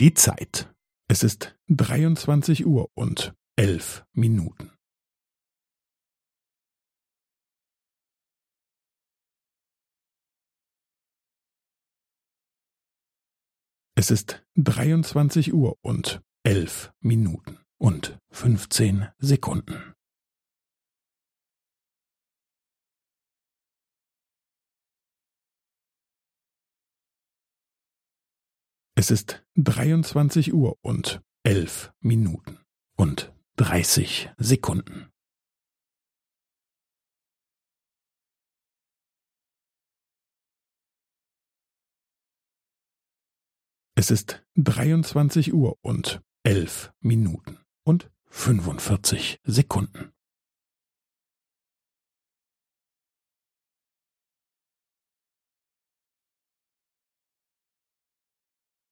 Die Zeit. Es ist dreiundzwanzig Uhr und elf Minuten. Es ist dreiundzwanzig Uhr und elf Minuten und fünfzehn Sekunden. Es ist dreiundzwanzig Uhr und elf Minuten und dreißig Sekunden. Es ist dreiundzwanzig Uhr und elf Minuten und fünfundvierzig Sekunden.